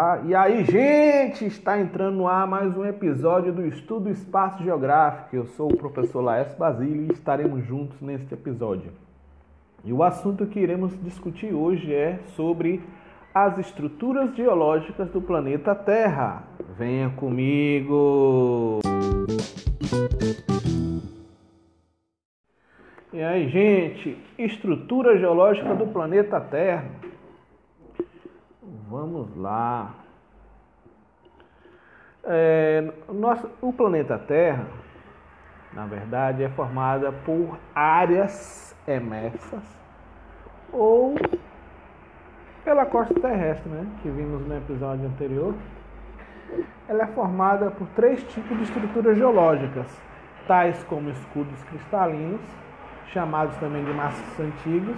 Ah, e aí, gente, está entrando no ar mais um episódio do Estudo Espaço Geográfico. Eu sou o professor Laércio Basílio e estaremos juntos neste episódio. E o assunto que iremos discutir hoje é sobre as estruturas geológicas do planeta Terra. Venha comigo! E aí, gente, estrutura geológica do planeta Terra. Vamos lá. É, nosso, o planeta Terra, na verdade, é formada por áreas emersas ou pela costa terrestre, né, que vimos no episódio anterior. Ela é formada por três tipos de estruturas geológicas, tais como escudos cristalinos, chamados também de maciços antigos,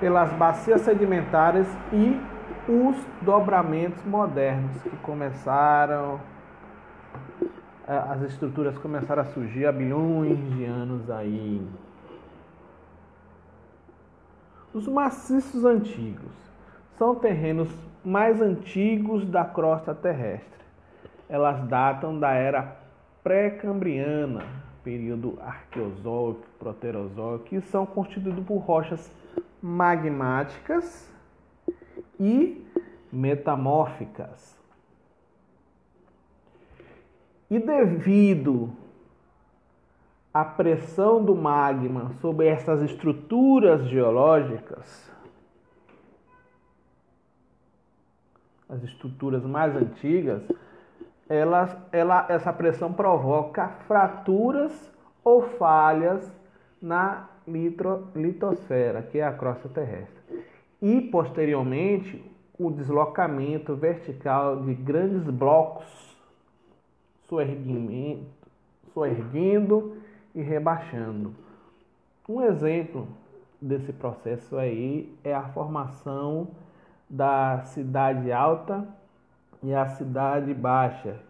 pelas bacias sedimentares e os dobramentos modernos que começaram, é, as estruturas começaram a surgir há bilhões de anos aí. Os maciços antigos são terrenos mais antigos da crosta terrestre. Elas datam da era pré-cambriana, período arqueozoico, proterozoico, e são constituídos por rochas magmáticas e metamórficas. E devido à pressão do magma sobre essas estruturas geológicas, as estruturas mais antigas, elas, ela, essa pressão provoca fraturas ou falhas na litro, litosfera, que é a crosta terrestre. E, posteriormente, o deslocamento vertical de grandes blocos soerguendo e rebaixando. Um exemplo desse processo aí é a formação da cidade alta e a cidade baixa,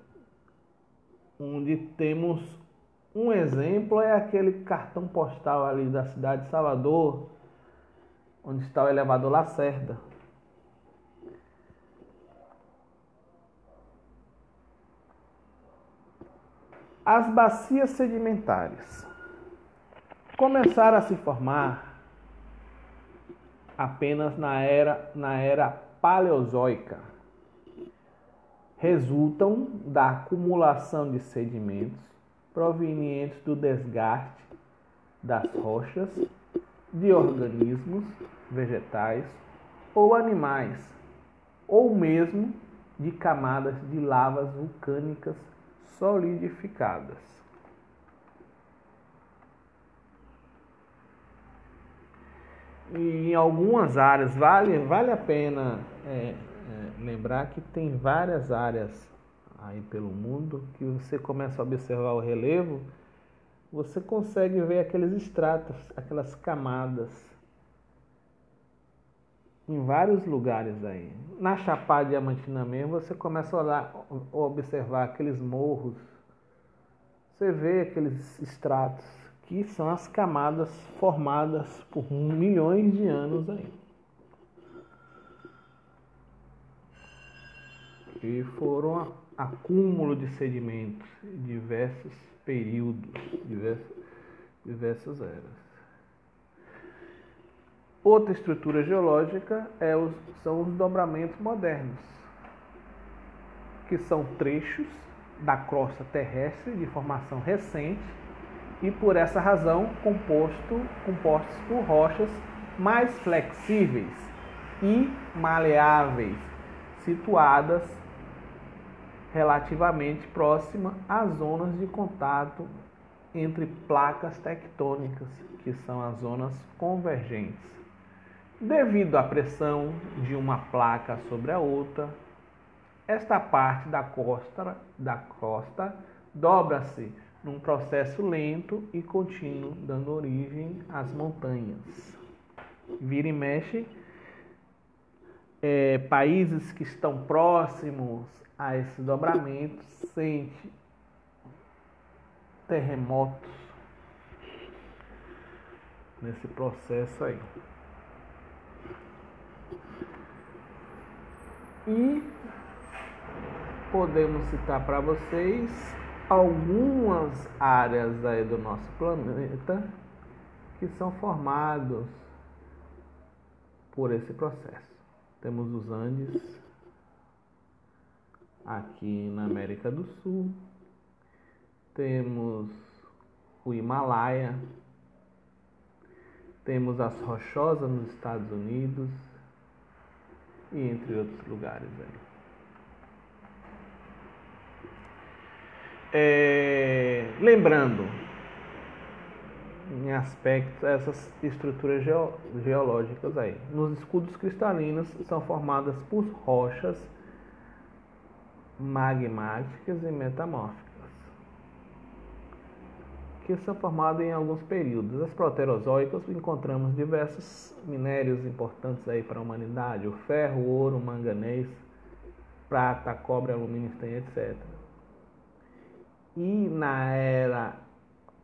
onde temos um exemplo é aquele cartão postal ali da cidade de Salvador, onde está o elevador Lacerda. As bacias sedimentares começaram a se formar apenas na era, na era paleozoica. Resultam da acumulação de sedimentos provenientes do desgaste das rochas, de organismos vegetais ou animais, ou mesmo de camadas de lavas vulcânicas solidificadas. Em algumas áreas, vale, vale a pena é, é, lembrar que tem várias áreas aí pelo mundo, que você começa a observar o relevo, você consegue ver aqueles estratos, aquelas camadas em vários lugares aí. Na Chapada Diamantina mesmo, você começa a, olhar, observar aqueles morros, você vê aqueles estratos que são as camadas formadas por milhões de anos aí. E foram acúmulo de sedimentos em diversos períodos, diversas, diversas eras. Outra estrutura geológica é os, são os dobramentos modernos, que são trechos da crosta terrestre de formação recente e por essa razão composto, compostos por rochas mais flexíveis e maleáveis, situadas relativamente próxima às zonas de contato entre placas tectônicas, que são as zonas convergentes. Devido à pressão de uma placa sobre a outra, esta parte da costa, da costa dobra-se num processo lento e contínuo, dando origem às montanhas. Vira e mexe, é, países que estão próximos a esse dobramento, sente terremotos nesse processo aí. E podemos citar para vocês algumas áreas aí do nosso planeta que são formados por esse processo. Temos os Andes aqui na América do Sul, temos o Himalaia, temos as Rochosas nos Estados Unidos e entre outros lugares aí. É, lembrando, em aspectos, essas estruturas geológicas aí. Nos escudos cristalinos são formadas por rochas magmáticas e metamórficas, que são formadas em alguns períodos. As proterozoicas encontramos diversos minérios importantes aí para a humanidade: o ferro, o ouro, o manganês, prata, cobre, alumínio, etc. E na era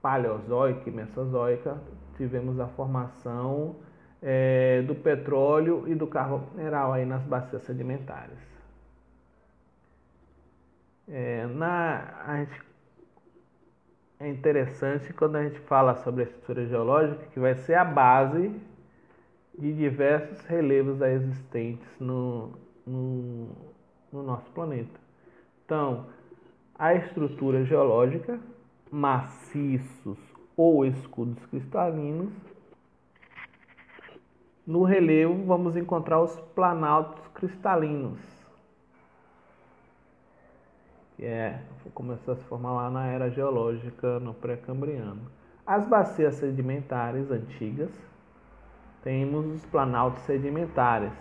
paleozoica e mesozoica tivemos a formação é, do petróleo e do carvão mineral aí nas bacias sedimentares. É, na, gente, é interessante quando a gente fala sobre a estrutura geológica que vai ser a base de diversos relevos existentes no, no, no nosso planeta. Então, a estrutura geológica, maciços ou escudos cristalinos. No relevo, vamos encontrar os planaltos cristalinos, que é, começou a se formar lá na era geológica no pré-cambriano. As bacias sedimentares antigas, temos os planaltos sedimentares,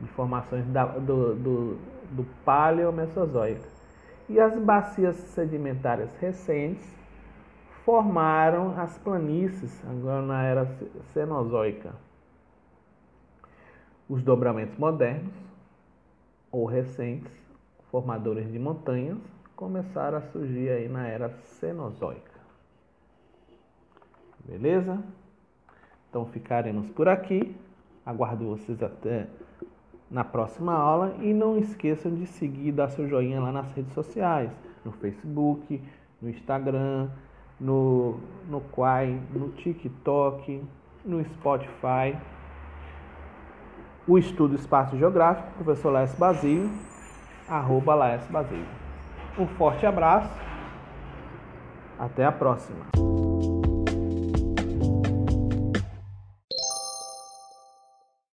de formações da, do, do, do Paleomesozoico e as bacias sedimentares recentes formaram as planícies, agora na era Cenozoica. Os dobramentos modernos ou recentes, formadores de montanhas, começaram a surgir aí na era Cenozoica. Beleza? Então ficaremos por aqui. Aguardo vocês até na próxima aula e não esqueçam de seguir e dar seu joinha lá nas redes sociais, no Facebook, no Instagram, no, no Quai, no TikTok, no Spotify. O Estudo Espaço Geográfico, professor Laércio Basílio, arroba Laércio Basílio. Um forte abraço, até a próxima.